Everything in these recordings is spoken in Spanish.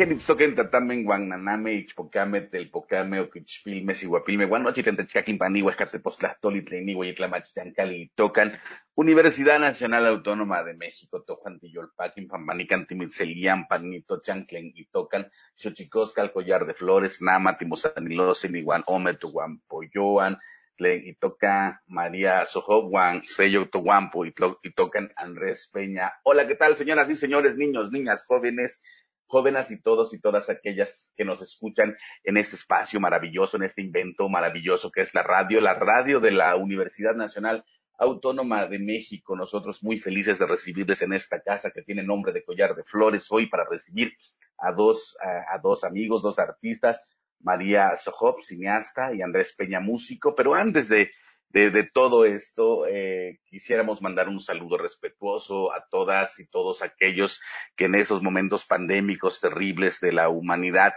Kenitzoken tatamen guananame ichpocame telpocame oquichfilme siguapilme guanochitentechcaquin panigua escatepostlahtoli tlenigua y tocan Universidad Nacional Autónoma de México tojuan tiyolpaquin pampanican timitzelian panito chanclen y tocan xochicoscal collar de flores nama timosanilosin iguan ome tuguan poyoan y toca María Sojoguan, sello Toguampo y tocan Andrés Peña. Hola, ¿qué tal, señoras y señores, niños, niñas, jóvenes? Jóvenes y todos y todas aquellas que nos escuchan en este espacio maravilloso, en este invento maravilloso que es la radio, la radio de la Universidad Nacional Autónoma de México. Nosotros muy felices de recibirles en esta casa que tiene nombre de Collar de Flores hoy para recibir a dos, a, dos amigos, dos artistas, María Sojop, cineasta, y Andrés Peña, músico. Pero antes de, de, todo esto, eh, quisiéramos mandar un saludo respetuoso a todas y todos aquellos que en esos momentos pandémicos terribles de la humanidad,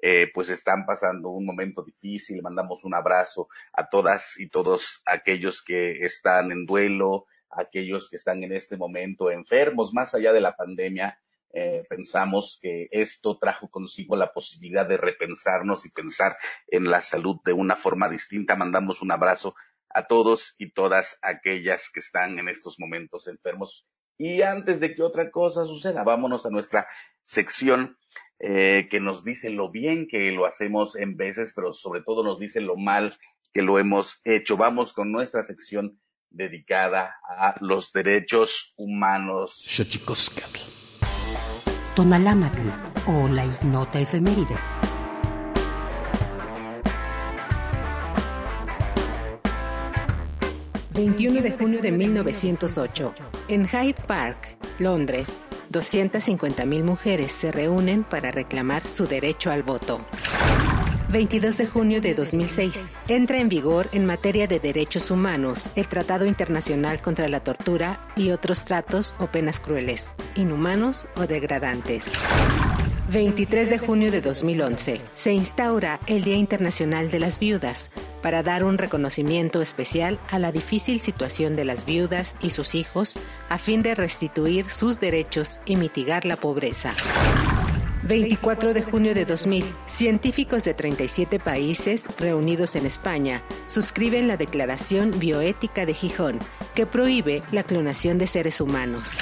eh, pues están pasando un momento difícil. Mandamos un abrazo a todas y todos aquellos que están en duelo, aquellos que están en este momento enfermos, más allá de la pandemia. Eh, pensamos que esto trajo consigo la posibilidad de repensarnos y pensar en la salud de una forma distinta. Mandamos un abrazo a todos y todas aquellas que están en estos momentos enfermos. Y antes de que otra cosa suceda, vámonos a nuestra sección eh, que nos dice lo bien que lo hacemos en veces, pero sobre todo nos dice lo mal que lo hemos hecho. Vamos con nuestra sección dedicada a los derechos humanos. Tonalámatl o la ignota efeméride. 21 de junio de 1908, en Hyde Park, Londres, 250.000 mujeres se reúnen para reclamar su derecho al voto. 22 de junio de 2006. Entra en vigor en materia de derechos humanos el Tratado Internacional contra la Tortura y otros tratos o penas crueles, inhumanos o degradantes. 23 de junio de 2011. Se instaura el Día Internacional de las Viudas para dar un reconocimiento especial a la difícil situación de las viudas y sus hijos a fin de restituir sus derechos y mitigar la pobreza. 24 de junio de 2000, científicos de 37 países reunidos en España suscriben la Declaración Bioética de Gijón, que prohíbe la clonación de seres humanos.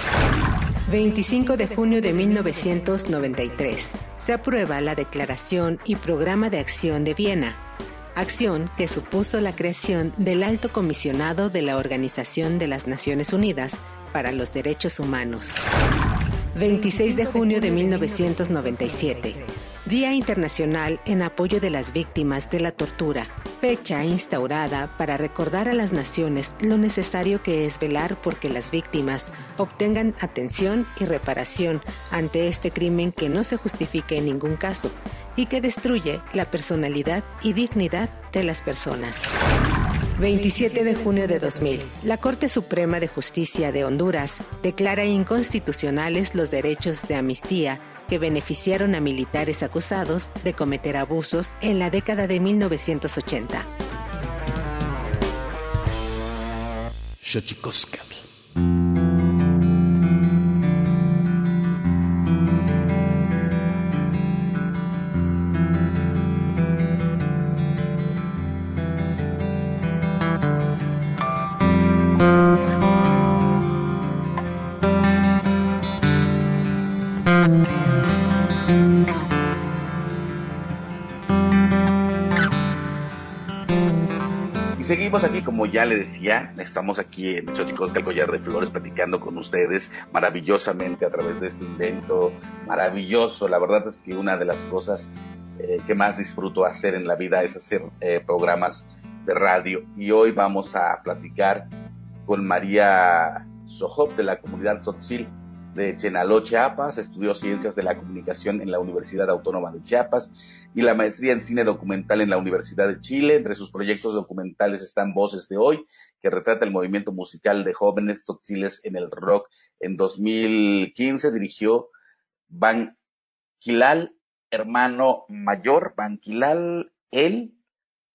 25 de junio de 1993, se aprueba la Declaración y Programa de Acción de Viena, acción que supuso la creación del Alto Comisionado de la Organización de las Naciones Unidas para los Derechos Humanos. 26 de junio de 1997. Día Internacional en apoyo de las víctimas de la tortura. Fecha instaurada para recordar a las naciones lo necesario que es velar porque las víctimas obtengan atención y reparación ante este crimen que no se justifique en ningún caso y que destruye la personalidad y dignidad de las personas. 27 de junio de 2000, la Corte Suprema de Justicia de Honduras declara inconstitucionales los derechos de amnistía que beneficiaron a militares acusados de cometer abusos en la década de 1980. seguimos como ya le decía, estamos aquí en Chochicos del Collar de Flores platicando con ustedes maravillosamente a través de este invento maravilloso. La verdad es que una de las cosas eh, que más disfruto hacer en la vida es hacer eh, programas de radio. Y hoy vamos a platicar con María Sojop de la comunidad Tzotzil de Chenaló, Chiapas, estudió Ciencias de la Comunicación en la Universidad Autónoma de Chiapas y la maestría en Cine Documental en la Universidad de Chile. Entre sus proyectos documentales están Voces de Hoy, que retrata el movimiento musical de jóvenes totziles en el rock. En 2015 dirigió Banquilal, hermano mayor, Banquilal, él,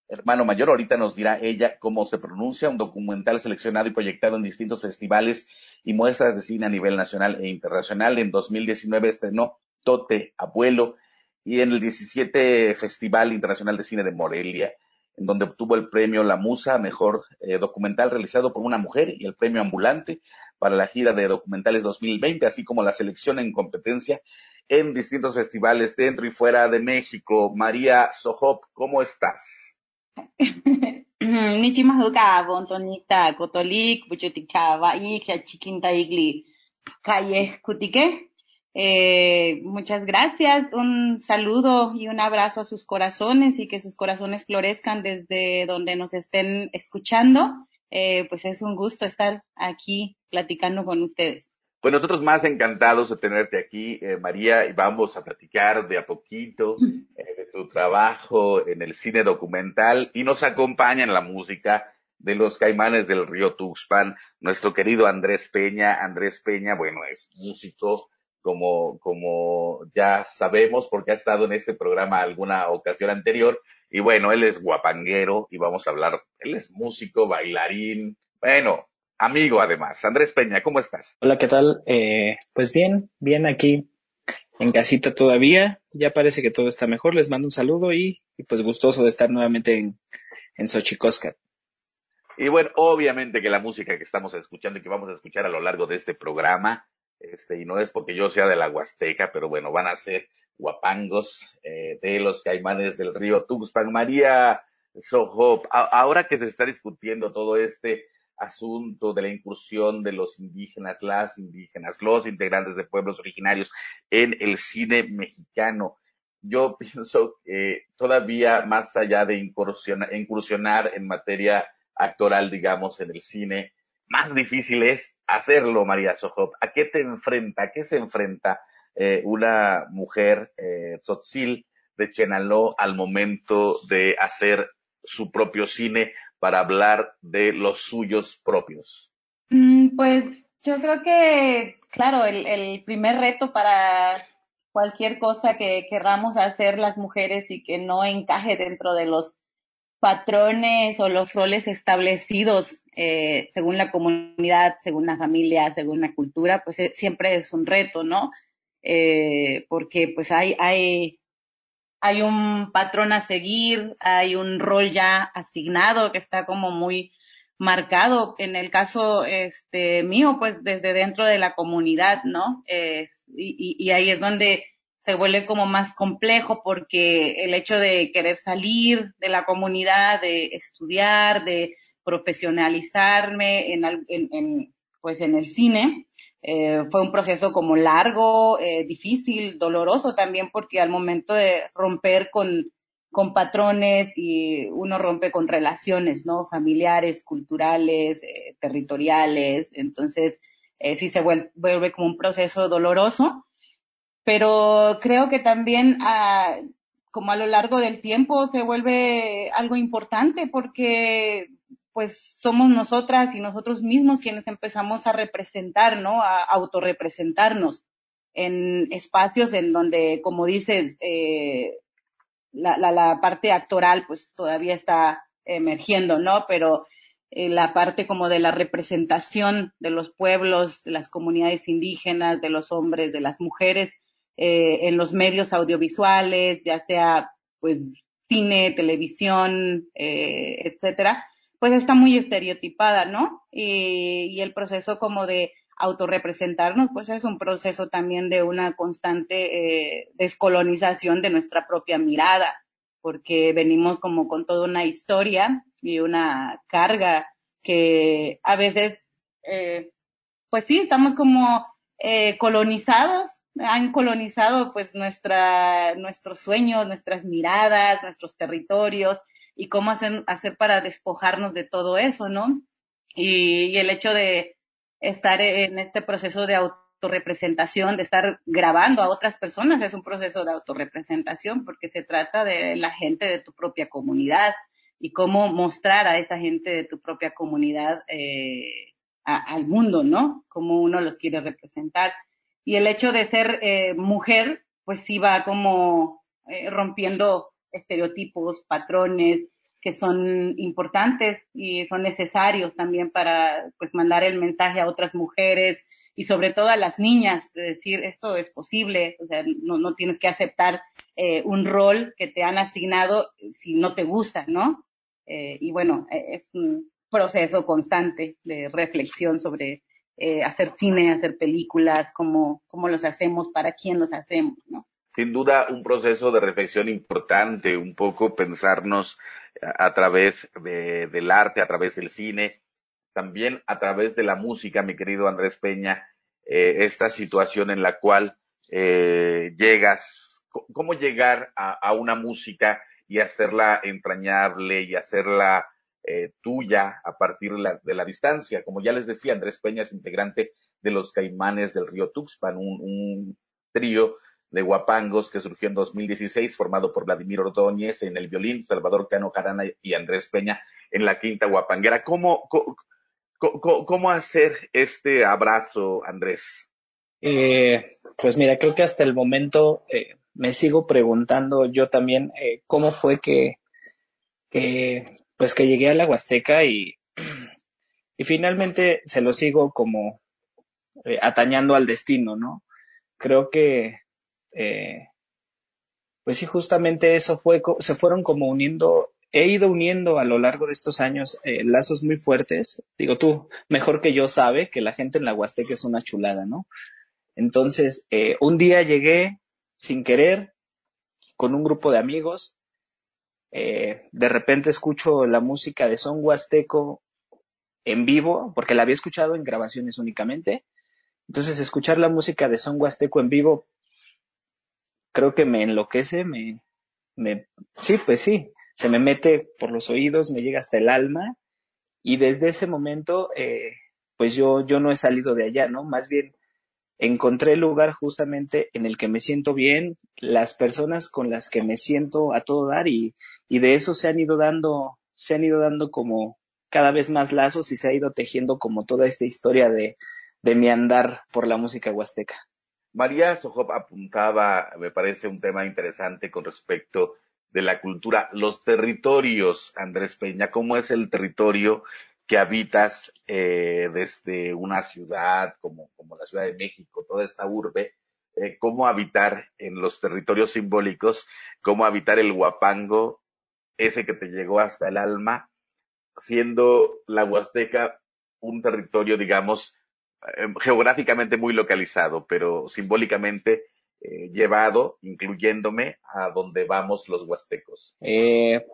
hermano mayor. Ahorita nos dirá ella cómo se pronuncia, un documental seleccionado y proyectado en distintos festivales y muestras de cine a nivel nacional e internacional. En 2019 estrenó Tote, Abuelo, y en el 17 Festival Internacional de Cine de Morelia, en donde obtuvo el premio La Musa, mejor eh, documental realizado por una mujer, y el premio Ambulante para la gira de documentales 2020, así como la selección en competencia en distintos festivales dentro y fuera de México. María Sohop, ¿cómo estás? Nichimahuka, Bontonita, Cotolik, Chiquinta Igli, Calle Cutique. Eh, muchas gracias, un saludo y un abrazo a sus corazones y que sus corazones florezcan desde donde nos estén escuchando. Eh, pues es un gusto estar aquí platicando con ustedes. Pues nosotros más encantados de tenerte aquí, eh, María, y vamos a platicar de a poquito eh, de tu trabajo en el cine documental y nos acompaña en la música de los Caimanes del Río Tuxpan, nuestro querido Andrés Peña. Andrés Peña, bueno, es músico, como, como ya sabemos, porque ha estado en este programa alguna ocasión anterior, y bueno, él es guapanguero y vamos a hablar, él es músico, bailarín, bueno, amigo además. Andrés Peña, ¿cómo estás? Hola, ¿qué tal? Eh, pues bien, bien aquí en casita todavía. Ya parece que todo está mejor. Les mando un saludo y, pues gustoso de estar nuevamente en, en Xochicoscat. Y bueno, obviamente que la música que estamos escuchando y que vamos a escuchar a lo largo de este programa, este, y no es porque yo sea de la Huasteca, pero bueno, van a ser guapangos eh, de los caimanes del río Tuxpan. María Soho, ahora que se está discutiendo todo este asunto de la incursión de los indígenas, las indígenas, los integrantes de pueblos originarios en el cine mexicano. Yo pienso que todavía más allá de incursionar en materia actoral, digamos, en el cine, más difícil es hacerlo, María Sohop. ¿A qué te enfrenta? ¿A qué se enfrenta eh, una mujer eh, tzotzil de Chenaló al momento de hacer su propio cine para hablar de los suyos propios? Mm, pues yo creo que, claro, el, primer reto para cualquier cosa que querramos hacer las mujeres y que no encaje dentro de los patrones o los roles establecidos eh, según la comunidad, según la familia, según la cultura, pues eh, siempre es un reto, ¿no? Eh, porque pues hay, hay hay un patrón a seguir, hay un rol ya asignado que está como muy marcado. En el caso este mío, pues desde dentro de la comunidad, ¿no? y, y ahí es donde se vuelve como más complejo porque el hecho de querer salir de la comunidad, de estudiar, de profesionalizarme en, en, en pues en el cine, eh, fue un proceso como largo, eh, difícil, doloroso también, porque al momento de romper con, con patrones y uno rompe con relaciones, ¿no? Familiares, culturales, eh, territoriales. Entonces, sí se vuelve, como un proceso doloroso, pero creo que también, ah, como a lo largo del tiempo, se vuelve algo importante porque pues somos nosotras y nosotros mismos quienes empezamos a representar, ¿no? A autorrepresentarnos en espacios en donde, como dices, eh, la, la, parte actoral pues todavía está emergiendo, ¿no? Pero eh, la parte como de la representación de los pueblos, de las comunidades indígenas, de los hombres, de las mujeres, eh, en los medios audiovisuales, ya sea pues cine, televisión, etcétera, pues está muy estereotipada, ¿no? Y, el proceso como de autorrepresentarnos, pues es un proceso también de una constante eh, descolonización de nuestra propia mirada, porque venimos como con toda una historia y una carga que a veces, eh, pues sí, estamos como eh, colonizados, han colonizado pues nuestra, nuestros sueños, nuestras miradas, nuestros territorios, y cómo hacer, hacer para despojarnos de todo eso, ¿no? Y, el hecho de estar en este proceso de autorrepresentación, de estar grabando a otras personas, es un proceso de autorrepresentación porque se trata de la gente de tu propia comunidad y cómo mostrar a esa gente de tu propia comunidad eh, al mundo, ¿no? Cómo uno los quiere representar. Y el hecho de ser eh, mujer, pues va como eh, rompiendo estereotipos, patrones que son importantes y son necesarios también para pues mandar el mensaje a otras mujeres y sobre todo a las niñas de decir esto es posible, o sea, no, no tienes que aceptar eh, un rol que te han asignado si no te gusta, ¿no? Eh, y bueno, e, es un proceso constante de reflexión sobre eh, hacer cine, hacer películas, cómo, cómo los hacemos, para quién los hacemos, ¿no? Sin duda un proceso de reflexión importante, un poco pensarnos a, través del arte, a través del cine, también a través de la música, mi querido Andrés Peña, eh, esta situación en la cual eh, llegas, cómo llegar a, una música y hacerla entrañable y hacerla eh, tuya a partir de la, distancia. Como ya les decía, Andrés Peña es integrante de los Caimanes del Río Tuxpan, un, un trío de Guapangos que surgió en 2016, formado por Vladimir Ordóñez en el violín, Salvador Cano Carana y Andrés Peña en la quinta guapanguera. ¿Cómo, cómo, hacer este abrazo, Andrés? Eh, pues mira, creo que hasta el momento eh, me sigo preguntando yo también eh, cómo fue que, que, pues que llegué a la Huasteca y y finalmente se lo sigo como atañando al destino, ¿no? Creo que, eh, pues sí, justamente eso fue, se fueron como uniendo, he ido uniendo a lo largo de estos años eh, lazos muy fuertes. Digo, tú, mejor que yo sabe que la gente en la Huasteca es una chulada, ¿no? Entonces, un día llegué sin querer con un grupo de amigos, de repente escucho la música de son huasteco en vivo, porque la había escuchado en grabaciones únicamente. Entonces, escuchar la música de Son Huasteco en vivo, creo que me enloquece, me, me, sí, pues sí, se me mete por los oídos, me llega hasta el alma, y desde ese momento, eh, pues yo, yo no he salido de allá, ¿no? Más bien, encontré el lugar justamente en el que me siento bien, las personas con las que me siento a todo dar, y, y de eso se han ido dando, se han ido dando como cada vez más lazos y se ha ido tejiendo como toda esta historia de, de mi andar por la música huasteca. María Sojop apuntaba, me parece un tema interesante con respecto de la cultura, los territorios, Andrés Peña, ¿cómo es el territorio que habitas eh, desde una ciudad como, como la Ciudad de México, toda esta urbe? Eh, ¿Cómo habitar en los territorios simbólicos? ¿Cómo habitar el huapango, ese que te llegó hasta el alma? siendo la Huasteca un territorio, digamos, geográficamente muy localizado, pero simbólicamente eh, llevado, incluyéndome, a donde vamos los huastecos. Eh,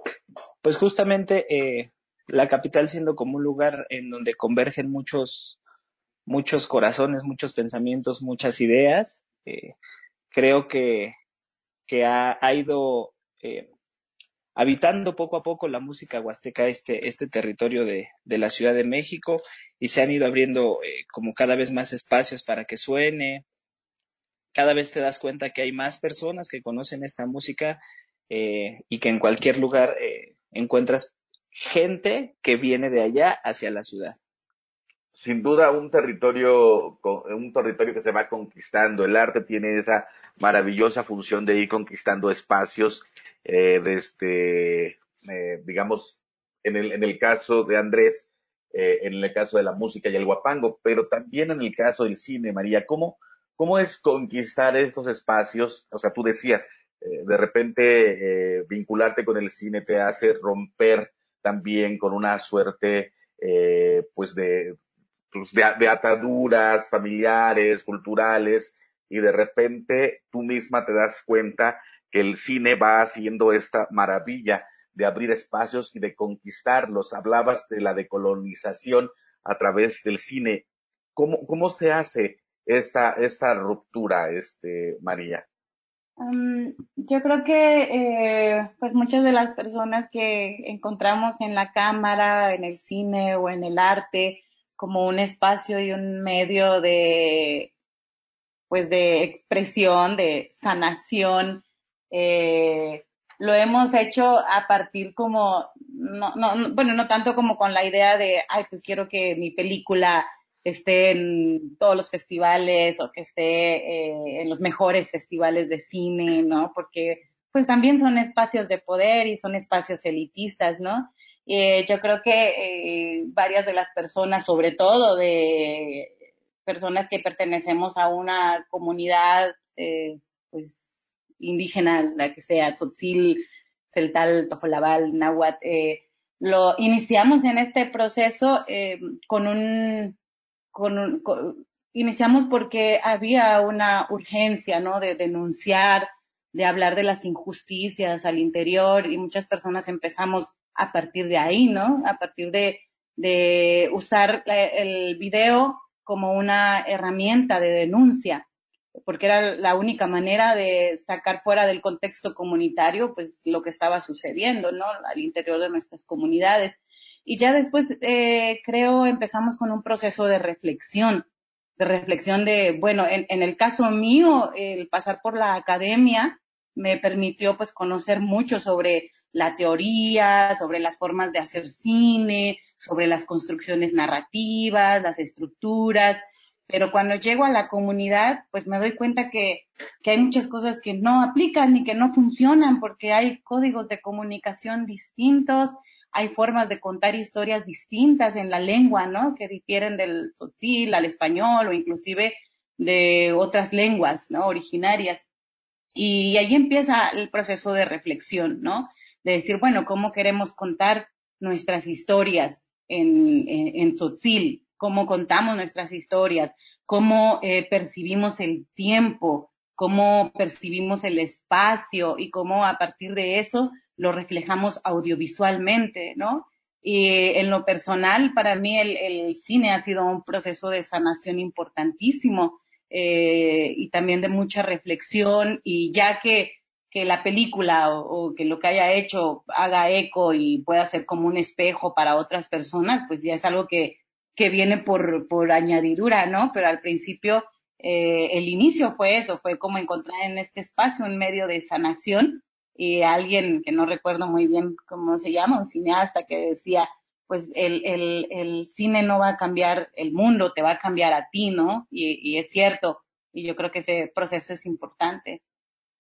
pues justamente la capital siendo como un lugar en donde convergen muchos, muchos corazones, muchos pensamientos, muchas ideas, creo que, que ha, ha ido habitando poco a poco la música huasteca este, este territorio de, de la Ciudad de México y se han ido abriendo eh, como cada vez más espacios para que suene. Cada vez te das cuenta que hay más personas que conocen esta música eh, y que en cualquier lugar eh, encuentras gente que viene de allá hacia la ciudad. Sin duda un territorio, un territorio que se va conquistando. El arte tiene esa maravillosa función de ir conquistando espacios eh, desde, eh, digamos, en el, en el caso de Andrés, eh, en el caso de la música y el guapango, pero también en el caso del cine, María, ¿cómo, cómo es conquistar estos espacios? O sea, tú decías, de repente vincularte con el cine te hace romper también con una suerte, pues, de, pues de, de ataduras familiares, culturales, y de repente tú misma te das cuenta que el cine va haciendo esta maravilla de abrir espacios y de conquistarlos. Hablabas de la decolonización a través del cine. ¿Cómo, cómo se hace esta, esta ruptura, este, María? Yo creo que eh, pues muchas de las personas que encontramos en la cámara, en el cine o en el arte como un espacio y un medio de pues de expresión, de sanación, eh, lo hemos hecho a partir como, no, no, bueno, no tanto como con la idea de, ay, pues quiero que mi película esté en todos los festivales o que esté eh, en los mejores festivales de cine, ¿no? Porque pues también son espacios de poder y son espacios elitistas, ¿no? Eh, yo creo que eh, varias de las personas, sobre todo de personas que pertenecemos a una comunidad, eh, pues indígena, la que sea, Tzotzil, Celtal, Tojolabal, Nahuatl, eh, lo iniciamos en este proceso eh, con un, con iniciamos porque había una urgencia, ¿no? De denunciar, de hablar de las injusticias al interior y muchas personas empezamos a partir de ahí, ¿no? A partir de, de usar el video como una herramienta de denuncia porque era la única manera de sacar fuera del contexto comunitario, pues lo que estaba sucediendo, ¿no? Al interior de nuestras comunidades. Y ya después, eh, creo, empezamos con un proceso de reflexión, de reflexión de, bueno, en, en el caso mío, el pasar por la academia me permitió pues conocer mucho sobre la teoría, sobre las formas de hacer cine, sobre las construcciones narrativas, las estructuras, pero cuando llego a la comunidad, pues me doy cuenta que, que, hay muchas cosas que no aplican y que no funcionan porque hay códigos de comunicación distintos, hay formas de contar historias distintas en la lengua, ¿no? Que difieren del tzotzil al español o inclusive de otras lenguas, ¿no? Originarias. Y ahí empieza el proceso de reflexión, ¿no? De decir, bueno, ¿cómo queremos contar nuestras historias en, en, tzotzil? ¿Cómo contamos nuestras historias? ¿Cómo eh, percibimos el tiempo? ¿Cómo percibimos el espacio? Y cómo a partir de eso lo reflejamos audiovisualmente, ¿no? Y en lo personal, para mí el, cine ha sido un proceso de sanación importantísimo eh, y también de mucha reflexión y ya que, que la película o, que lo que haya hecho haga eco y pueda ser como un espejo para otras personas, pues ya es algo que, que viene por, por añadidura, ¿no? Pero al principio eh, el inicio fue eso, fue como encontrar en este espacio un medio de sanación y alguien que no recuerdo muy bien cómo se llama, un cineasta que decía, pues el, el, el cine no va a cambiar el mundo, te va a cambiar a ti, ¿no? Y, y es cierto, y yo creo que ese proceso es importante.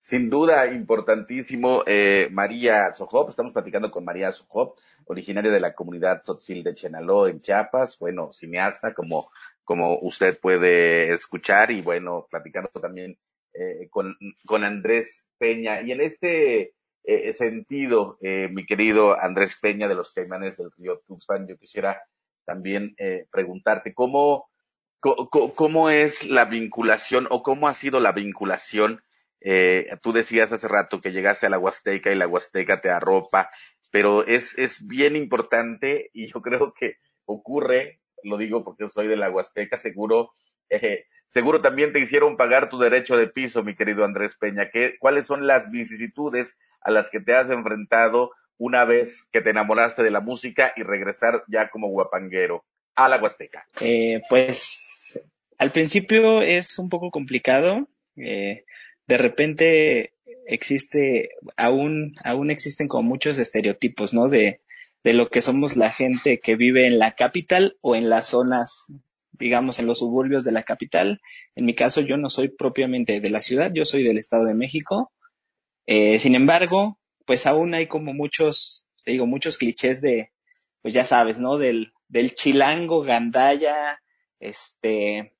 Sin duda, importantísimo. Eh, María Sojop, estamos platicando con María Sojop, originaria de la comunidad Tzotzil de Chenaló, en Chiapas, bueno, cineasta, como, como usted puede escuchar, y bueno, platicando también eh, con, con, Andrés Peña. Y en este eh, sentido, eh, mi querido Andrés Peña de los Caimanes del Río Tuxpan, yo quisiera también preguntarte cómo, cómo, es la vinculación o cómo ha sido la vinculación. Tú decías hace rato que llegaste a la Huasteca y la Huasteca te arropa, pero es, es bien importante y yo creo que ocurre, lo digo porque soy de la Huasteca, seguro eh, seguro también te hicieron pagar tu derecho de piso, mi querido Andrés Peña. ¿Qué, ¿Cuáles son las vicisitudes a las que te has enfrentado una vez que te enamoraste de la música y regresar ya como guapanguero a la Huasteca? Eh, pues al principio es un poco complicado. Eh, de repente existe, aún, aún existen como muchos estereotipos, ¿no? De, de lo que somos la gente que vive en la capital o en las zonas digamos, en los suburbios de la capital. En mi caso, yo no soy propiamente de la ciudad, yo soy del Estado de México. Eh, sin embargo, pues aún hay como muchos, te digo, muchos clichés de, pues ya sabes, ¿no? Del, del chilango, gandaya, este,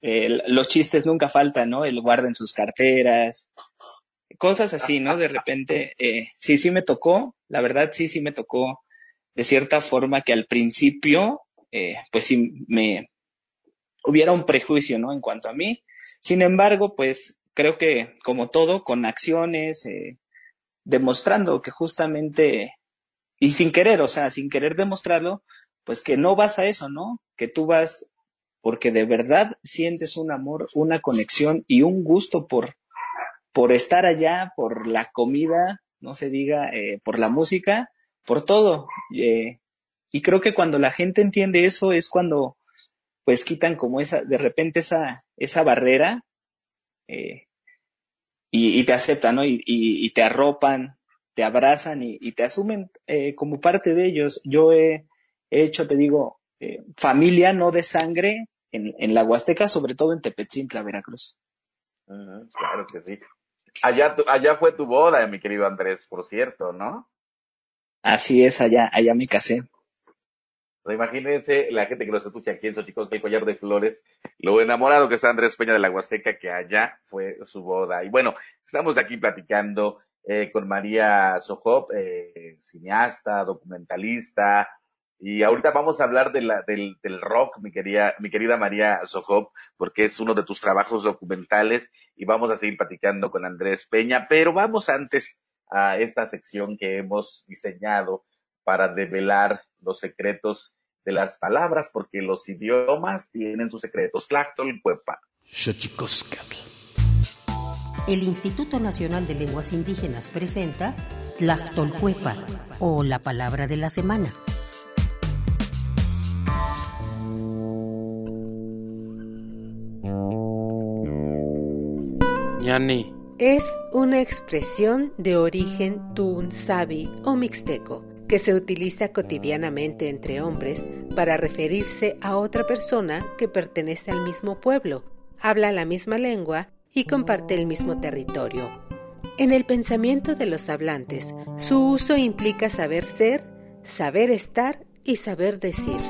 los chistes nunca faltan, ¿no? El guarda en sus carteras, cosas así, ¿no? De repente, eh, sí, sí me tocó, la verdad sí, sí me tocó de cierta forma que al principio, eh, pues sí me, hubiera un prejuicio, ¿no? En cuanto a mí. Sin embargo, pues creo que como todo, con acciones, eh, demostrando que justamente, y sin querer, o sea, sin querer demostrarlo, pues que no vas a eso, ¿no? Que tú vas porque de verdad sientes un amor, una conexión y un gusto por, por estar allá, por la comida, no se diga, eh, por la música, por todo. Eh, y creo que cuando la gente entiende eso es cuando pues quitan como esa, de repente esa, esa barrera eh, y, te aceptan, ¿no? Y, te arropan, te abrazan y, te asumen como parte de ellos. Yo he, hecho, te digo, familia no de sangre en, en, la Huasteca, sobre todo en Tepetzintla, Veracruz. claro que sí. Allá, allá fue tu boda, mi querido Andrés, por cierto, ¿no? Así es, allá, allá me casé imagínense la gente que nos escucha aquí en Xochicosca, el collar de flores, lo enamorado que está Andrés Peña de la Huasteca, que allá fue su boda. Y bueno, estamos aquí platicando eh, con María Sojop, eh, cineasta, documentalista, y ahorita vamos a hablar de la, del, del rock, mi querida, mi querida María Sojop, porque es uno de tus trabajos documentales, y vamos a seguir platicando con Andrés Peña, pero vamos antes a esta sección que hemos diseñado para develar los secretos de las palabras, porque los idiomas tienen sus secretos. Tlactolcuepa. El Instituto Nacional de Lenguas Indígenas presenta Tlactolcuepa, o la palabra de la semana. Yani. Es una expresión de origen tunsabi o mixteco que se utiliza cotidianamente entre hombres para referirse a otra persona que pertenece al mismo pueblo, habla la misma lengua y comparte el mismo territorio. En el pensamiento de los hablantes, su uso implica saber ser, saber estar y saber decir.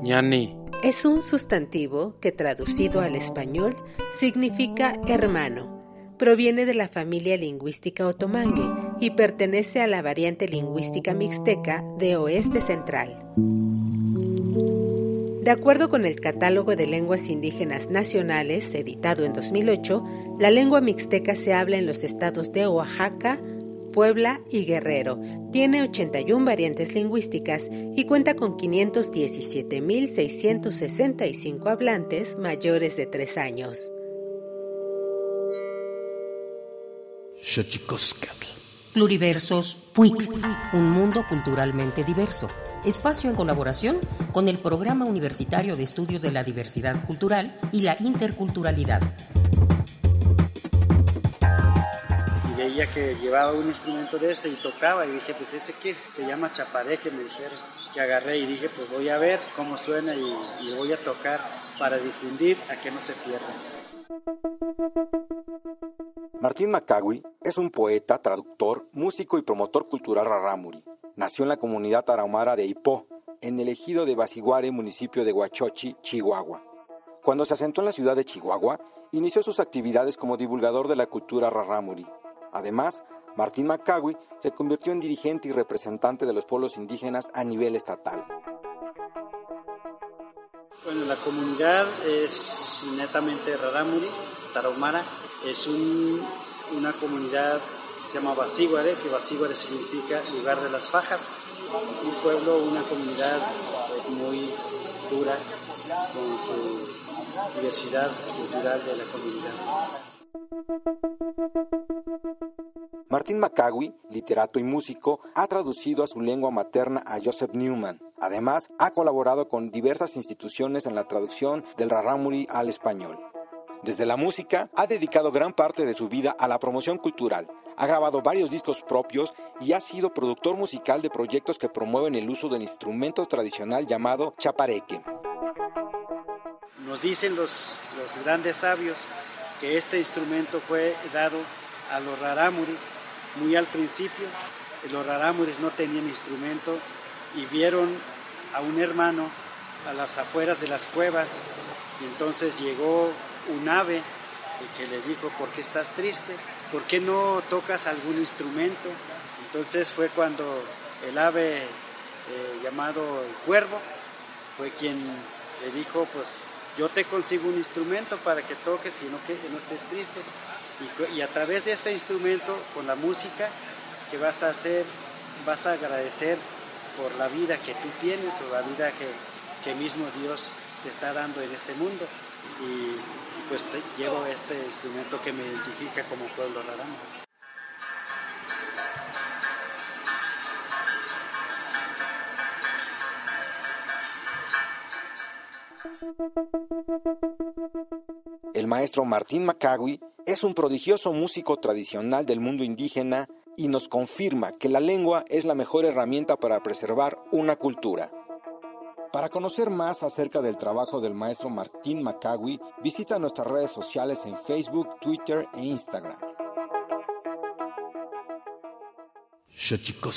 ñani. Es un sustantivo que traducido al español significa hermano. Proviene de la familia lingüística otomangue y pertenece a la variante lingüística mixteca de oeste central. De acuerdo con el Catálogo de Lenguas Indígenas Nacionales, editado en 2008, la lengua mixteca se habla en los estados de Oaxaca, Puebla y Guerrero. Tiene 81 variantes lingüísticas y cuenta con 517.665 hablantes mayores de 3 años. Pluriversos PUIC, un mundo culturalmente diverso. Espacio en colaboración con el Programa Universitario de Estudios de la Diversidad Cultural y la Interculturalidad. Y veía que llevaba un instrumento de este y tocaba y dije, pues ese qué se llama chapareque, me dijeron. Que agarré y dije, pues voy a ver cómo suena y, y voy a tocar para difundir a que no se pierda. Martín Macagui es un poeta, traductor, músico y promotor cultural rarámuri. Nació en la comunidad tarahumara de Ipó, en el ejido de Basiguare, municipio de Huachochi, Chihuahua. Cuando se asentó en la ciudad de Chihuahua, inició sus actividades como divulgador de la cultura rarámuri. Además, Martín Macagui se convirtió en dirigente y representante de los pueblos indígenas a nivel estatal. La comunidad es netamente rarámuri, tarahumara. Es un, una comunidad se llama Basíguare, que Basíguare significa lugar de las fajas. Un pueblo, una comunidad muy dura con su diversidad cultural de la comunidad. Martín Macagui, literato y músico, ha traducido a su lengua materna a Joseph Newman. Además, ha colaborado con diversas instituciones en la traducción del rarámuri al español. Desde la música, ha dedicado gran parte de su vida a la promoción cultural. Ha grabado varios discos propios y ha sido productor musical de proyectos que promueven el uso del instrumento tradicional llamado chapareque. Nos dicen los, los grandes sabios que este instrumento fue dado a los rarámuris muy al principio. Los rarámuris no tenían instrumento y vieron a un hermano a las afueras de las cuevas y entonces llegó un ave que les dijo, ¿por qué estás triste? ¿Por qué no tocas algún instrumento? Entonces fue cuando el ave eh, llamado el cuervo fue quien le dijo, pues yo te consigo un instrumento para que toques y no, que, no estés triste. Y, a través de este instrumento, con la música que vas a hacer, vas a agradecer por la vida que tú tienes o la vida que, que mismo Dios te está dando en este mundo. Y, pues llevo este instrumento que me identifica como pueblo rarámuri. El maestro Martín Macagui es un prodigioso músico tradicional del mundo indígena y nos confirma que la lengua es la mejor herramienta para preservar una cultura. Para conocer más acerca del trabajo del maestro Martín Macagui, visita nuestras redes sociales en Facebook, Twitter e Instagram. Soñando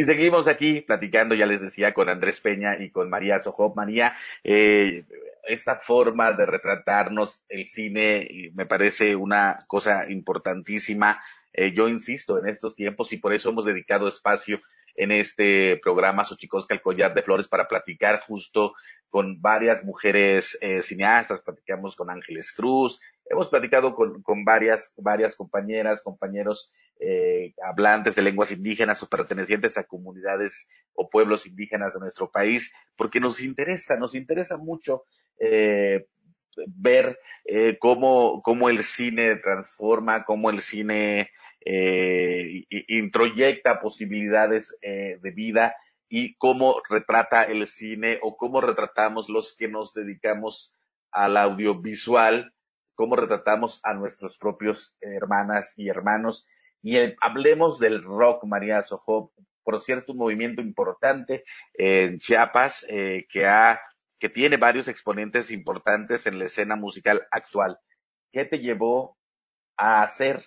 Y seguimos aquí platicando, ya les decía, con Andrés Peña y con María Sojop. María, eh, esta forma de retratarnos el cine me parece una cosa importantísima. Eh, yo insisto en estos tiempos y por eso hemos dedicado espacio en este programa Xochicosca el collar de flores para platicar justo con varias mujeres eh, cineastas, platicamos con Ángeles Cruz, hemos platicado con, con varias, varias compañeras, compañeros eh, hablantes de lenguas indígenas o pertenecientes a comunidades o pueblos indígenas de nuestro país, porque nos interesa, nos interesa mucho eh, ver eh, cómo, cómo el cine transforma, cómo el cine introyecta posibilidades de vida y cómo retrata el cine o cómo retratamos los que nos dedicamos al audiovisual, cómo retratamos a nuestros propios hermanas y hermanos. Y hablemos del rock, María Sojo, por cierto, un movimiento importante en Chiapas eh, que, ha, que tiene varios exponentes importantes en la escena musical actual. ¿Qué te llevó a hacer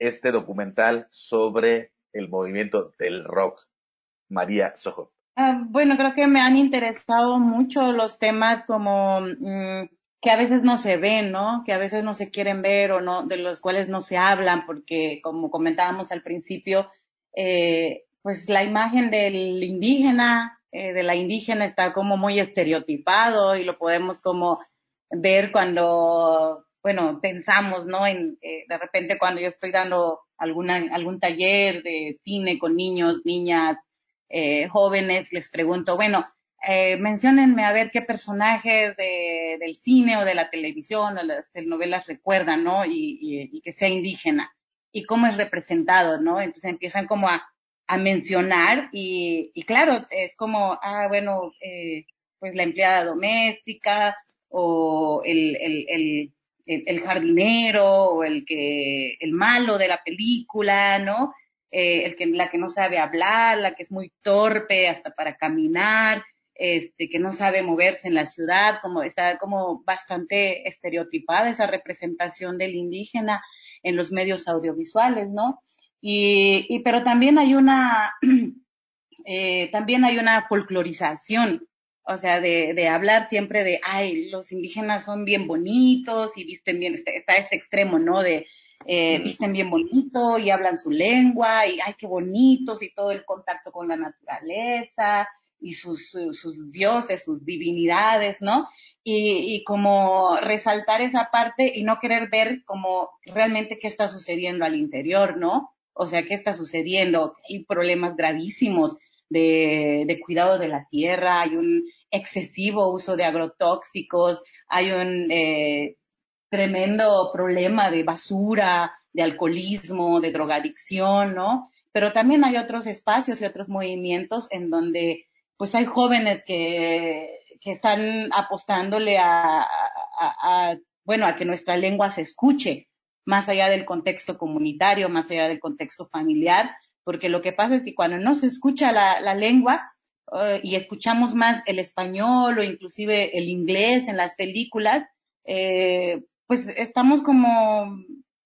este documental sobre el movimiento del rock. María Sojo. Ah, bueno, creo que me han interesado mucho los temas como mm, que a veces no se ven, ¿no? Que a veces no se quieren ver o no, de los cuales no se hablan, porque como comentábamos al principio, eh, pues la imagen del indígena, eh, de la indígena está como muy estereotipado y lo podemos como ver cuando bueno, pensamos, ¿no? En, eh, de repente cuando yo estoy dando alguna, algún taller de cine con niños, niñas, jóvenes, les pregunto, bueno, eh, menciónenme a ver qué personajes de, del cine o de la televisión o las telenovelas recuerdan, ¿no? Y, y, que sea indígena y cómo es representado, ¿no? Entonces empiezan como a, a mencionar y, y, claro, es como, ah, bueno, eh, pues la empleada doméstica o el, el, el el, jardinero o el que, el malo de la película, ¿no? Eh, el que, la que no sabe hablar, la que es muy torpe hasta para caminar, este, que no sabe moverse en la ciudad, como está como bastante estereotipada esa representación del indígena en los medios audiovisuales, ¿no? Y, y pero también hay una, eh, también hay una folclorización o sea, de, de, hablar siempre de, ay, los indígenas son bien bonitos y visten bien, este, está este extremo, ¿no? De, eh, visten bien bonito y hablan su lengua y, ay, qué bonitos y todo el contacto con la naturaleza y sus, sus, dioses, sus divinidades, ¿no? Y, y, como resaltar esa parte y no querer ver como realmente qué está sucediendo al interior, ¿no? O sea, qué está sucediendo, hay problemas gravísimos de, de cuidado de la tierra, hay un excesivo uso de agrotóxicos, hay un eh, tremendo problema de basura, de alcoholismo, de drogadicción, ¿no? Pero también hay otros espacios y otros movimientos en donde pues hay jóvenes que, que están apostándole a, bueno, a que nuestra lengua se escuche, más allá del contexto comunitario, más allá del contexto familiar, porque lo que pasa es que cuando no se escucha la, la lengua uh, y escuchamos más el español o inclusive el inglés en las películas, eh, pues estamos como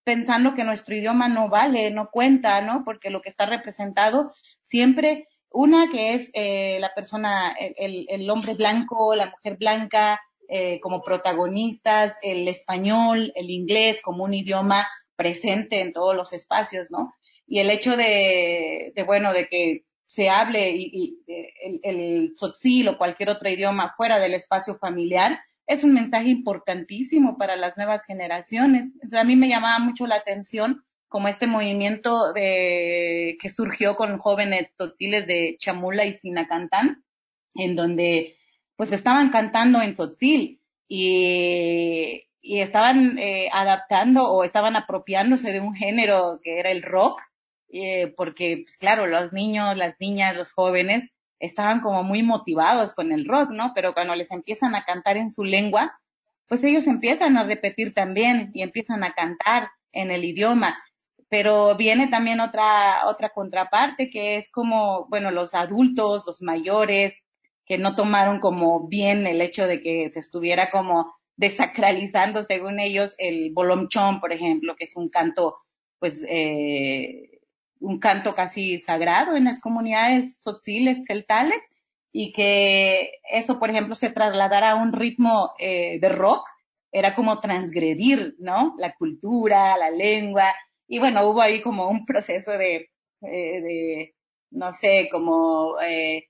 pensando que nuestro idioma no vale, no cuenta, ¿no? Porque lo que está representado siempre, una que es eh, la persona, el, el, hombre blanco, la mujer blanca, eh, como protagonistas, el español, el inglés como un idioma presente en todos los espacios, ¿no? y el hecho de, de bueno, de que se hable y el, el tzotzil o cualquier otro idioma fuera del espacio familiar, es un mensaje importantísimo para las nuevas generaciones. Entonces, a mí me llamaba mucho la atención como este movimiento de, que surgió con jóvenes tzotziles de Chamula y Sinacantán, en donde pues estaban cantando en tzotzil y, y estaban eh, adaptando o estaban apropiándose de un género que era el rock eh, porque, pues, claro, los niños, las niñas, los jóvenes estaban como muy motivados con el rock, ¿no? Pero cuando les empiezan a cantar en su lengua, pues ellos empiezan a repetir también y empiezan a cantar en el idioma. Pero viene también otra, otra contraparte que es como, bueno, los adultos, los mayores, que no tomaron como bien el hecho de que se estuviera como desacralizando, según ellos, el bolomchón, por ejemplo, que es un canto, pues, eh, un canto casi sagrado en las comunidades sociales celtales y que eso, por ejemplo, se trasladara a un ritmo eh, de rock, era como transgredir, ¿no? La cultura, la lengua, y bueno, hubo ahí como un proceso de, eh, de no sé, como eh,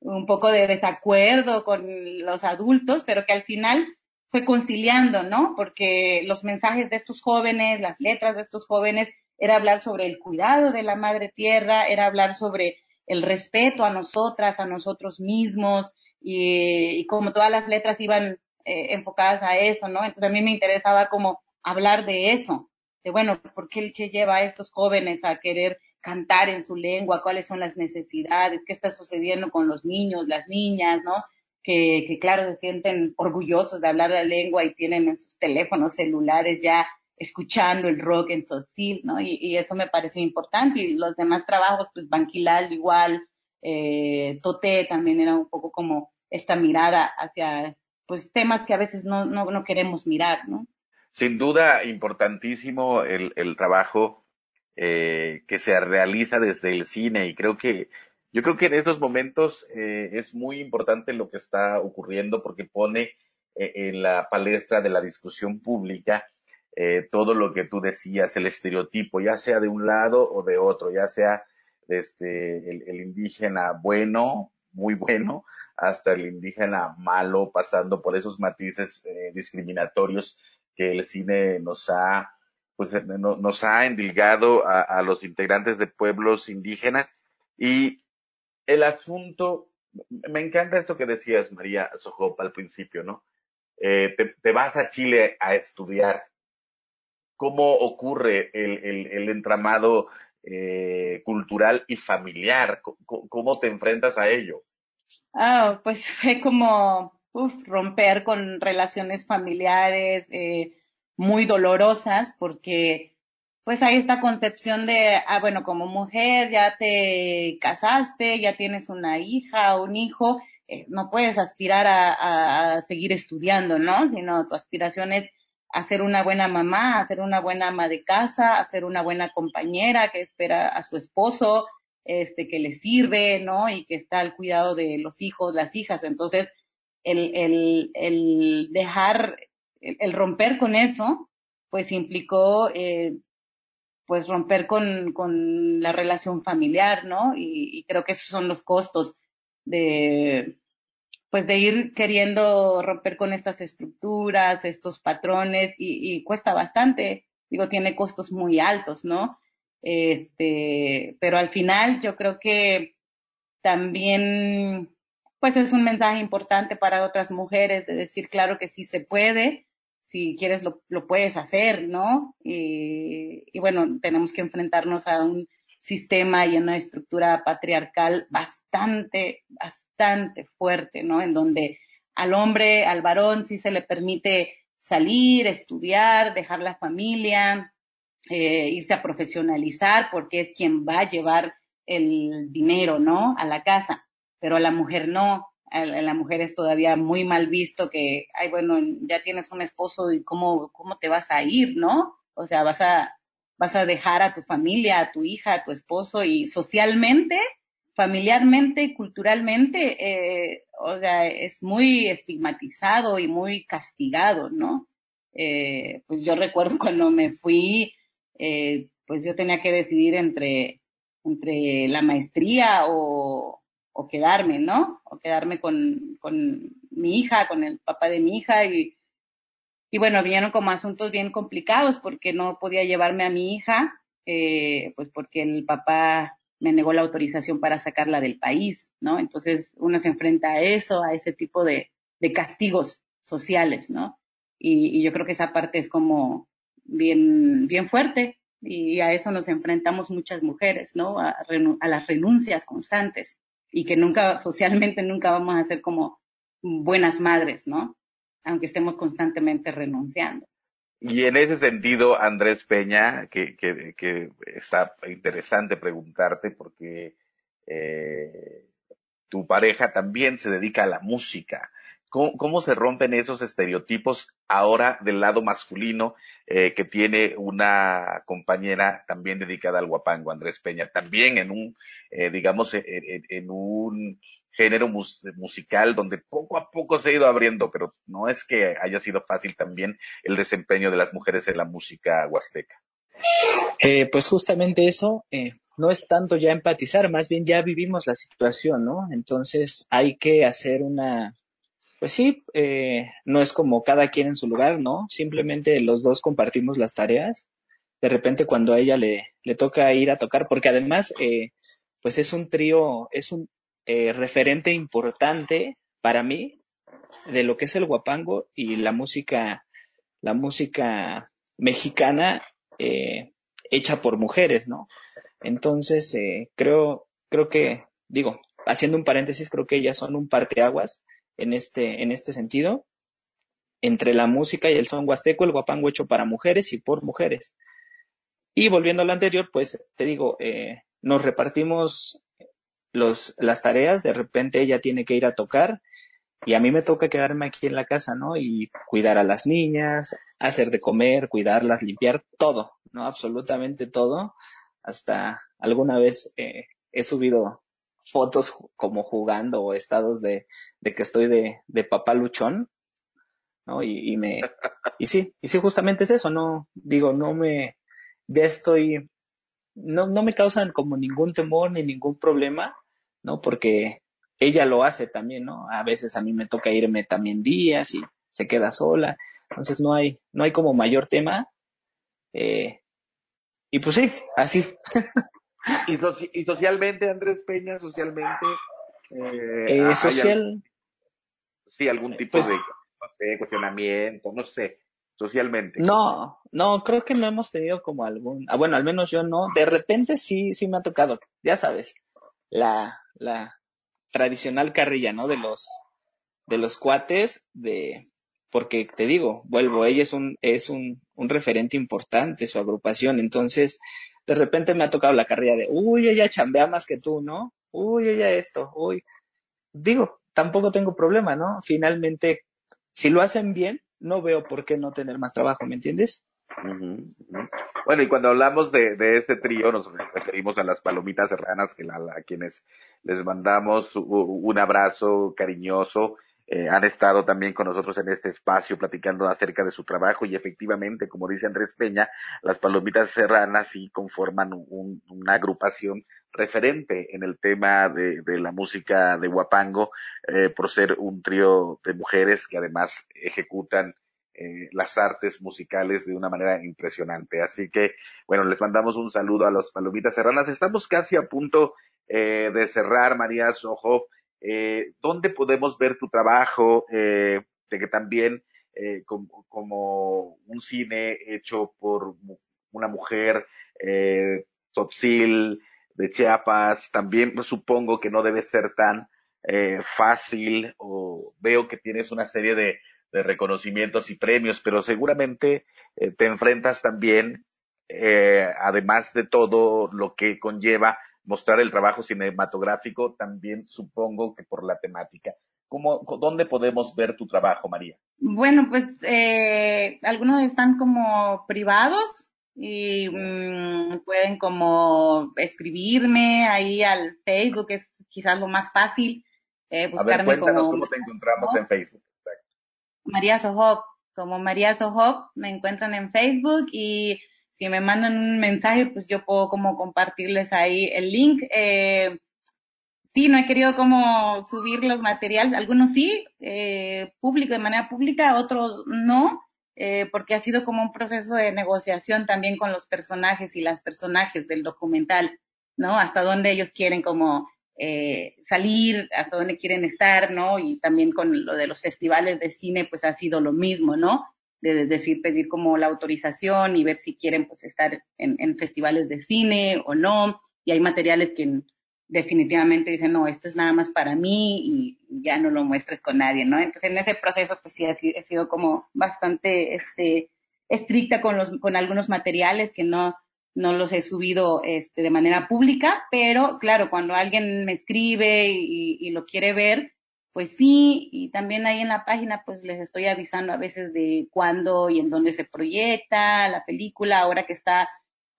un poco de desacuerdo con los adultos, pero que al final fue conciliando, ¿no? Porque los mensajes de estos jóvenes, las letras de estos jóvenes, era hablar sobre el cuidado de la madre tierra, era hablar sobre el respeto a nosotras, a nosotros mismos, y, como todas las letras iban eh, enfocadas a eso, ¿no? Entonces a mí me interesaba como hablar de eso, de bueno, ¿por qué, qué lleva a estos jóvenes a querer cantar en su lengua? ¿Cuáles son las necesidades? ¿Qué está sucediendo con los niños, las niñas, ¿no? Que, que claro, se sienten orgullosos de hablar la lengua y tienen en sus teléfonos celulares ya escuchando el rock en Tzotzil, ¿no? Y, eso me parece importante. Y los demás trabajos, pues Banquilal igual, eh, Tote también era un poco como esta mirada hacia, pues, temas que a veces no, no, no queremos mirar, ¿no? Sin duda, importantísimo el, el trabajo eh, que se realiza desde el cine y creo que yo creo que en estos momentos eh, es muy importante lo que está ocurriendo porque pone eh, en la palestra de la discusión pública todo lo que tú decías, el estereotipo, ya sea de un lado o de otro, ya sea este, el, indígena bueno, muy bueno, hasta el indígena malo, pasando por esos matices discriminatorios que el cine nos ha, pues, eh, nos ha endilgado a, a, los integrantes de pueblos indígenas. Y el asunto, me encanta esto que decías, María Sojopa, al principio, ¿no? te, te, vas a Chile a estudiar cómo ocurre el, el, entramado eh, cultural y familiar, ¿Cómo, te enfrentas a ello. Ah, pues fue como romper con relaciones familiares eh, muy dolorosas porque pues hay esta concepción de, ah, bueno, como mujer ya te casaste, ya tienes una hija o un hijo, eh, no puedes aspirar a, a, seguir estudiando, ¿no? Sino tu aspiración es hacer una buena mamá, hacer una buena ama de casa, hacer una buena compañera que espera a su esposo, este, que le sirve, ¿no? Y que está al cuidado de los hijos, las hijas. Entonces, el, el, el dejar, el, romper con eso, pues implicó, eh, pues romper con, con la relación familiar, ¿no? y creo que esos son los costos de, pues de ir queriendo romper con estas estructuras, estos patrones y, cuesta bastante, digo, tiene costos muy altos, ¿no? Este, pero al final yo creo que también, pues es un mensaje importante para otras mujeres de decir, claro que sí se puede, si quieres lo, puedes hacer, ¿no? Y, y bueno, tenemos que enfrentarnos a un sistema y una estructura patriarcal bastante, bastante fuerte, ¿no? En donde al hombre, al varón, sí se le permite salir, estudiar, dejar la familia, eh, irse a profesionalizar, porque es quien va a llevar el dinero, ¿no? A la casa. Pero a la mujer no. A la mujer es todavía muy mal visto que, ay, bueno, ya tienes un esposo y cómo, cómo te vas a ir, ¿no? O sea, vas a, vas a dejar a tu familia, a tu hija, a tu esposo y socialmente, familiarmente, culturalmente, eh, o sea, es muy estigmatizado y muy castigado, ¿no? Eh, pues yo recuerdo cuando me fui, eh, pues yo tenía que decidir entre, entre la maestría o, o quedarme, ¿no? O quedarme con, con mi hija, con el papá de mi hija y y bueno, vinieron como asuntos bien complicados porque no podía llevarme a mi hija, eh, pues porque el papá me negó la autorización para sacarla del país, ¿no? Entonces uno se enfrenta a eso, a ese tipo de, de castigos sociales, ¿no? Y, yo creo que esa parte es como bien, bien fuerte y a eso nos enfrentamos muchas mujeres, ¿no? A las renuncias constantes y que nunca, socialmente nunca vamos a ser como buenas madres, ¿no? aunque estemos constantemente renunciando. Y en ese sentido, Andrés Peña, que, que, está interesante preguntarte porque eh, tu pareja también se dedica a la música. Cómo, se rompen esos estereotipos ahora del lado masculino eh, que tiene una compañera también dedicada al guapango, Andrés Peña, también en un, eh, digamos, en, un género musical donde poco a poco se ha ido abriendo, pero no es que haya sido fácil también el desempeño de las mujeres en la música huasteca. Eh, pues justamente eso, no es tanto ya empatizar, más bien ya vivimos la situación, ¿no? Entonces hay que hacer una, pues sí, eh, no es como cada quien en su lugar, ¿no? Simplemente los dos compartimos las tareas. De repente cuando a ella le, le toca ir a tocar, porque además, eh, pues es un trío, es un eh, referente importante para mí de lo que es el guapango y la música, la música mexicana eh, hecha por mujeres, ¿no? Entonces, eh, creo, creo que, digo, haciendo un paréntesis, creo que ellas son un parteaguas en este, en este sentido, entre la música y el son huasteco, el guapango hecho para mujeres y por mujeres. Y volviendo a lo anterior, pues te digo, eh, nos repartimos los, las tareas, de repente ella tiene que ir a tocar y a mí me toca quedarme aquí en la casa, ¿no? Y cuidar a las niñas, hacer de comer, cuidarlas, limpiar, todo, ¿no? Absolutamente todo. Hasta alguna vez eh, he subido fotos como jugando o estados de, que estoy de, de papá luchón, ¿no? Y, y, me, y sí, y sí, justamente es eso, no, digo, no me, ya estoy, no, no me causan como ningún temor ni ningún problema, ¿no? Porque ella lo hace también, ¿no? A veces a mí me toca irme también días y se queda sola, entonces no hay, no hay como mayor tema, eh, y pues sí, así. ¿Y, socialmente, Andrés Peña, socialmente? Eh, eh social. sí, algún tipo pues de cuestionamiento, no sé, socialmente. No, no, creo que no hemos tenido como algún, ah, bueno, al menos yo no, de repente sí, sí me ha tocado, ya sabes, la, la tradicional carrilla, ¿no? De los, de los cuates, de, porque te digo, vuelvo, ella es un, es un, un referente importante, su agrupación, entonces, de repente me ha tocado la carrera de, uy, ella chambea más que tú, ¿no? Uy, ella esto, uy. Digo, tampoco tengo problema, ¿no? Finalmente, si lo hacen bien, no veo por qué no tener más trabajo, ¿me entiendes? Bueno, y cuando hablamos de, de ese trío, nos referimos a las palomitas serranas, que a quienes les mandamos un abrazo cariñoso eh, han estado también con nosotros en este espacio platicando acerca de su trabajo y efectivamente, como dice Andrés Peña, las Palomitas Serranas sí conforman una agrupación referente en el tema de, la música de Huapango eh, por ser un trío de mujeres que además ejecutan eh, las artes musicales de una manera impresionante. Así que, bueno, les mandamos un saludo a las Palomitas Serranas. Estamos casi a punto de cerrar, María Sojo eh, ¿Dónde podemos ver tu trabajo? Eh, de que también eh, como, un cine hecho por una mujer, eh, Totsil, de Chiapas, también supongo que no debe ser tan eh, fácil o veo que tienes una serie de, de reconocimientos y premios, pero seguramente eh, te enfrentas también, eh, además de todo lo que conlleva mostrar el trabajo cinematográfico, también supongo que por la temática. ¿Cómo, ¿Dónde podemos ver tu trabajo, María? Bueno, pues eh, algunos están como privados y mm, pueden como escribirme ahí al Facebook, es quizás lo más fácil. Eh, buscarme A ver, cuéntanos cómo te encontramos en Facebook. María Sohop, como María Sohop, me encuentran en Facebook y si me mandan un mensaje, pues yo puedo como compartirles ahí el link. Eh, sí, no he querido como subir los materiales, algunos sí, eh, público, de manera pública, otros no, eh, porque ha sido como un proceso de negociación también con los personajes y las personajes del documental, ¿no? Hasta dónde ellos quieren como eh, salir, hasta dónde quieren estar, ¿no? Y también con lo de los festivales de cine, pues ha sido lo mismo, ¿no? De decir, pedir como la autorización y ver si quieren pues estar en, en festivales de cine o no. Y hay materiales que definitivamente dicen, no, esto es nada más para mí y ya no lo muestres con nadie, ¿no? Entonces en ese proceso pues sí he sido como bastante este, estricta con, los, con algunos materiales que no, no los he subido este, de manera pública, pero claro, cuando alguien me escribe y, y lo quiere ver, pues sí, y también ahí en la página pues les estoy avisando a veces de cuándo y en dónde se proyecta la película, ahora que está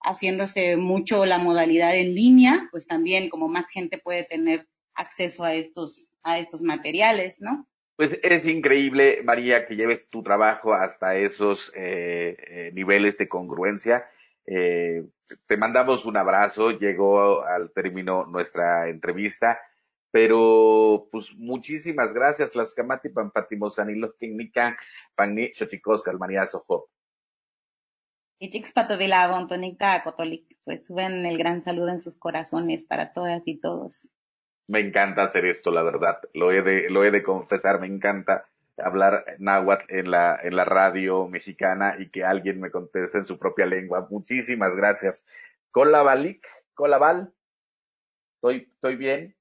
haciéndose mucho la modalidad en línea, pues también como más gente puede tener acceso a estos, a estos materiales, ¿no? Pues es increíble, María, que lleves tu trabajo hasta esos eh, eh, niveles de congruencia. Eh, te mandamos un abrazo, llegó al término nuestra entrevista, pero pues muchísimas gracias, las camati pampatimosanilos nica pangni xochicosca, María Sojo. Y chicos patovila pues suben el gran saludo en sus corazones para todas y todos. Me encanta hacer esto, la verdad. Lo he de, lo he de confesar, me encanta hablar náhuatl en la, en la radio mexicana y que alguien me conteste en su propia lengua. Muchísimas gracias. Colabalik, Colabal. ¿Estoy, estoy bien?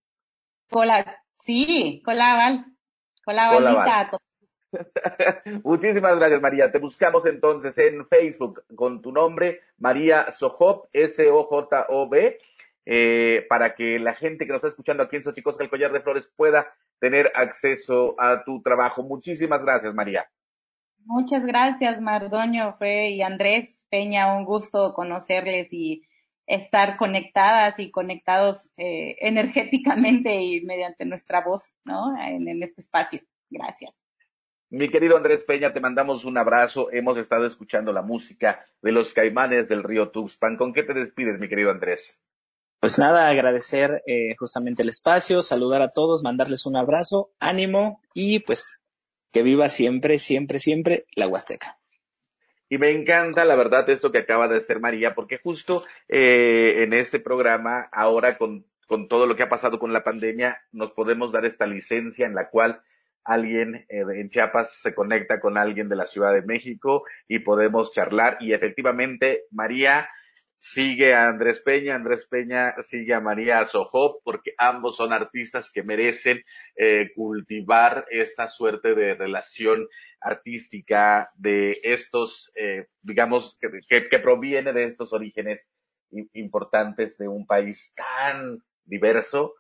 Cola, sí, Colabal. Colabal. Muchísimas gracias, María. Te buscamos entonces en Facebook con tu nombre, María Sojop, S-O-J-O-B eh, para que la gente que nos está escuchando aquí en Xochicosca, el Collar de Flores, pueda tener acceso a tu trabajo. Muchísimas gracias, María. Muchas gracias, Mardoño, Fe y Andrés Peña. Un gusto conocerles y estar conectadas y conectados eh, energéticamente y mediante nuestra voz, ¿no? En, en este espacio. Gracias. Mi querido Andrés Peña, te mandamos un abrazo. Hemos estado escuchando la música de los caimanes del río Tuxpan. ¿Con qué te despides, mi querido Andrés? Pues nada, agradecer eh, justamente el espacio, saludar a todos, mandarles un abrazo, ánimo y pues que viva siempre, siempre, siempre la Huasteca. Y me encanta, la verdad, esto que acaba de hacer María, porque justo eh, en este programa, ahora con, con todo lo que ha pasado con la pandemia, nos podemos dar esta licencia en la cual alguien eh, en Chiapas se conecta con alguien de la Ciudad de México y podemos charlar. Y efectivamente, María sigue a Andrés Peña, Andrés Peña sigue a María Sojop, porque ambos son artistas que merecen eh, cultivar esta suerte de relación artística de estos, eh, digamos, que, que, proviene de estos orígenes importantes de un país tan diverso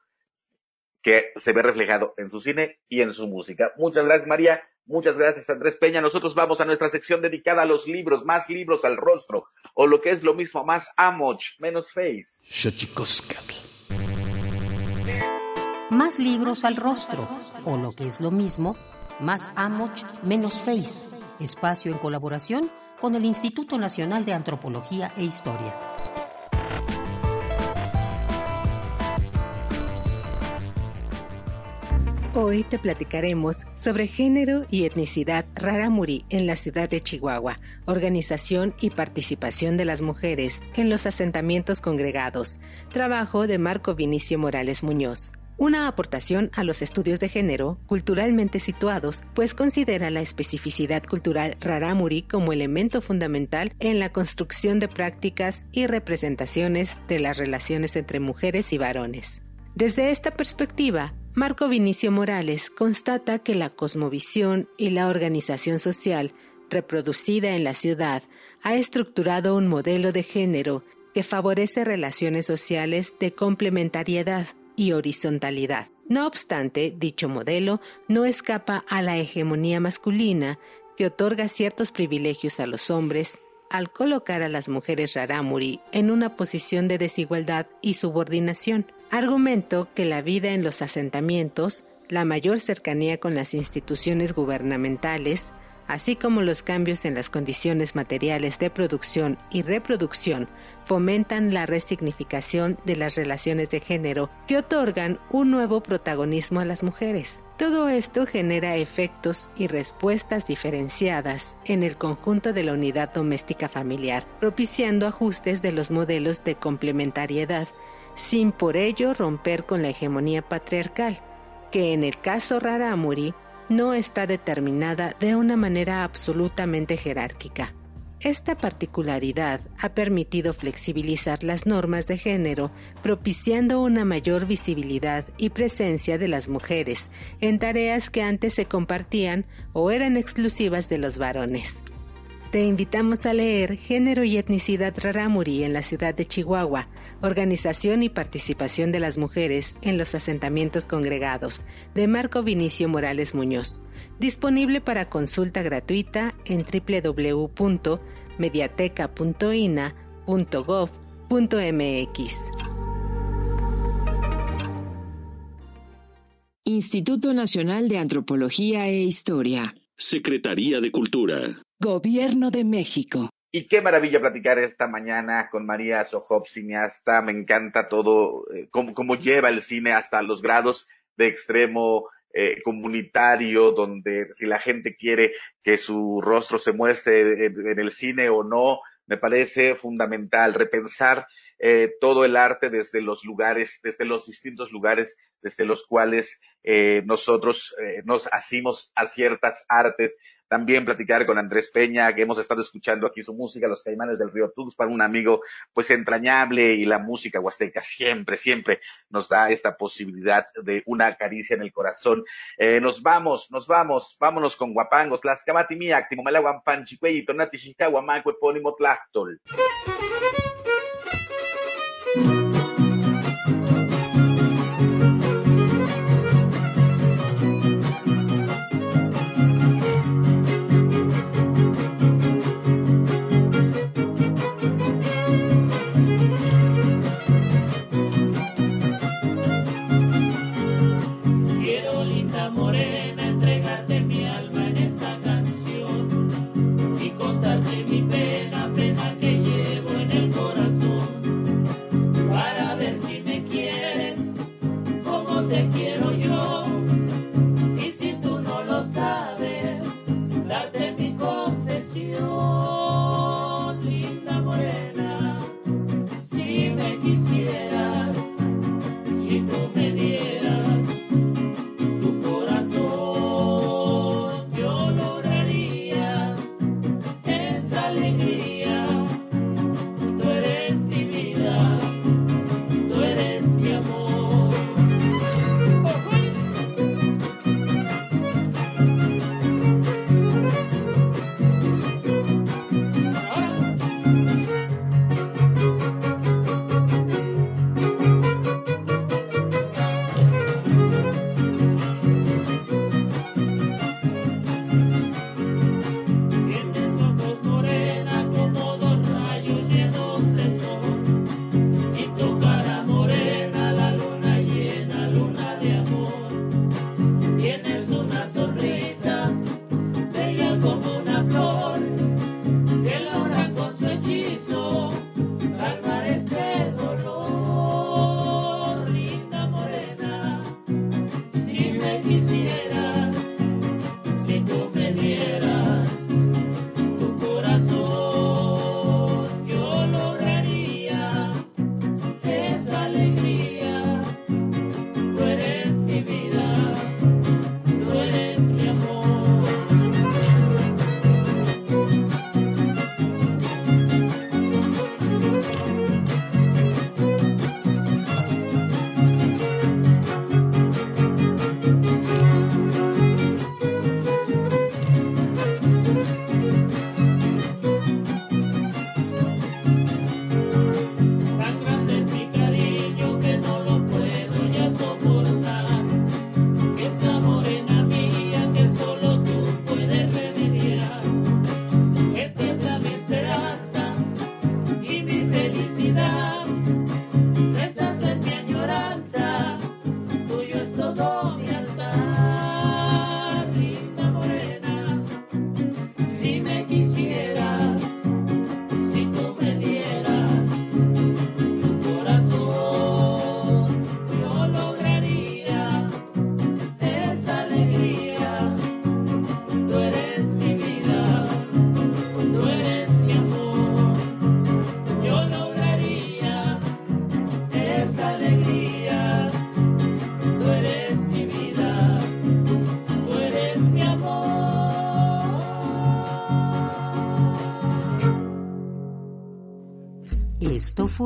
que se ve reflejado en su cine y en su música. Muchas gracias, María. Muchas gracias, Andrés Peña. Nosotros vamos a nuestra sección dedicada a los libros, más libros al rostro, o lo que es lo mismo, más amoch, menos face. Más libros al rostro, o lo que es lo mismo, más amoch, menos face. Espacio en colaboración con el Instituto Nacional de Antropología e Historia. Hoy te platicaremos sobre género y etnicidad raramuri en la ciudad de Chihuahua, organización y participación de las mujeres en los asentamientos congregados, trabajo de Marco Vinicio Morales Muñoz. Una aportación a los estudios de género culturalmente situados, pues considera la especificidad cultural rarámuri como elemento fundamental en la construcción de prácticas y representaciones de las relaciones entre mujeres y varones. Desde esta perspectiva, Marco Vinicio Morales constata que la cosmovisión y la organización social reproducida en la ciudad ha estructurado un modelo de género que favorece relaciones sociales de complementariedad y horizontalidad. No obstante, dicho modelo no escapa a la hegemonía masculina que otorga ciertos privilegios a los hombres al colocar a las mujeres rarámuri en una posición de desigualdad y subordinación argumento que la vida en los asentamientos, la mayor cercanía con las instituciones gubernamentales, así como los cambios en las condiciones materiales de producción y reproducción, fomentan la resignificación de las relaciones de género que otorgan un nuevo protagonismo a las mujeres. Todo esto genera efectos y respuestas diferenciadas en el conjunto de la unidad doméstica familiar, propiciando ajustes de los modelos de complementariedad sin por ello romper con la hegemonía patriarcal, que en el caso Raramuri no está determinada de una manera absolutamente jerárquica. Esta particularidad ha permitido flexibilizar las normas de género, propiciando una mayor visibilidad y presencia de las mujeres en tareas que antes se compartían o eran exclusivas de los varones. Te invitamos a leer Género y Etnicidad Rarámuri en la ciudad de Chihuahua, Organización y Participación de las Mujeres en los Asentamientos Congregados, de Marco Vinicio Morales Muñoz, disponible para consulta gratuita en www.mediateca.ina.gov.mx. Instituto Nacional de Antropología e Historia. Secretaría de Cultura. Gobierno de México. Y qué maravilla platicar esta mañana con María Sojop, cineasta. Me encanta todo, eh, cómo, lleva el cine hasta los grados de extremo eh, comunitario, donde si la gente quiere que su rostro se muestre en el cine o no, me parece fundamental repensar eh, todo el arte desde los lugares, desde los distintos lugares desde los cuales eh, nosotros eh, nos hacemos a ciertas artes. También platicar con Andrés Peña, que hemos estado escuchando aquí su música, Los Caimanes del Río para un amigo pues entrañable y la música huasteca siempre, siempre nos da esta posibilidad de una caricia en el corazón. nos vamos, nos vamos, vámonos con guapangos, las camatimiac, timomelaguampan, chicuey, tonati, epónimo tlachtol.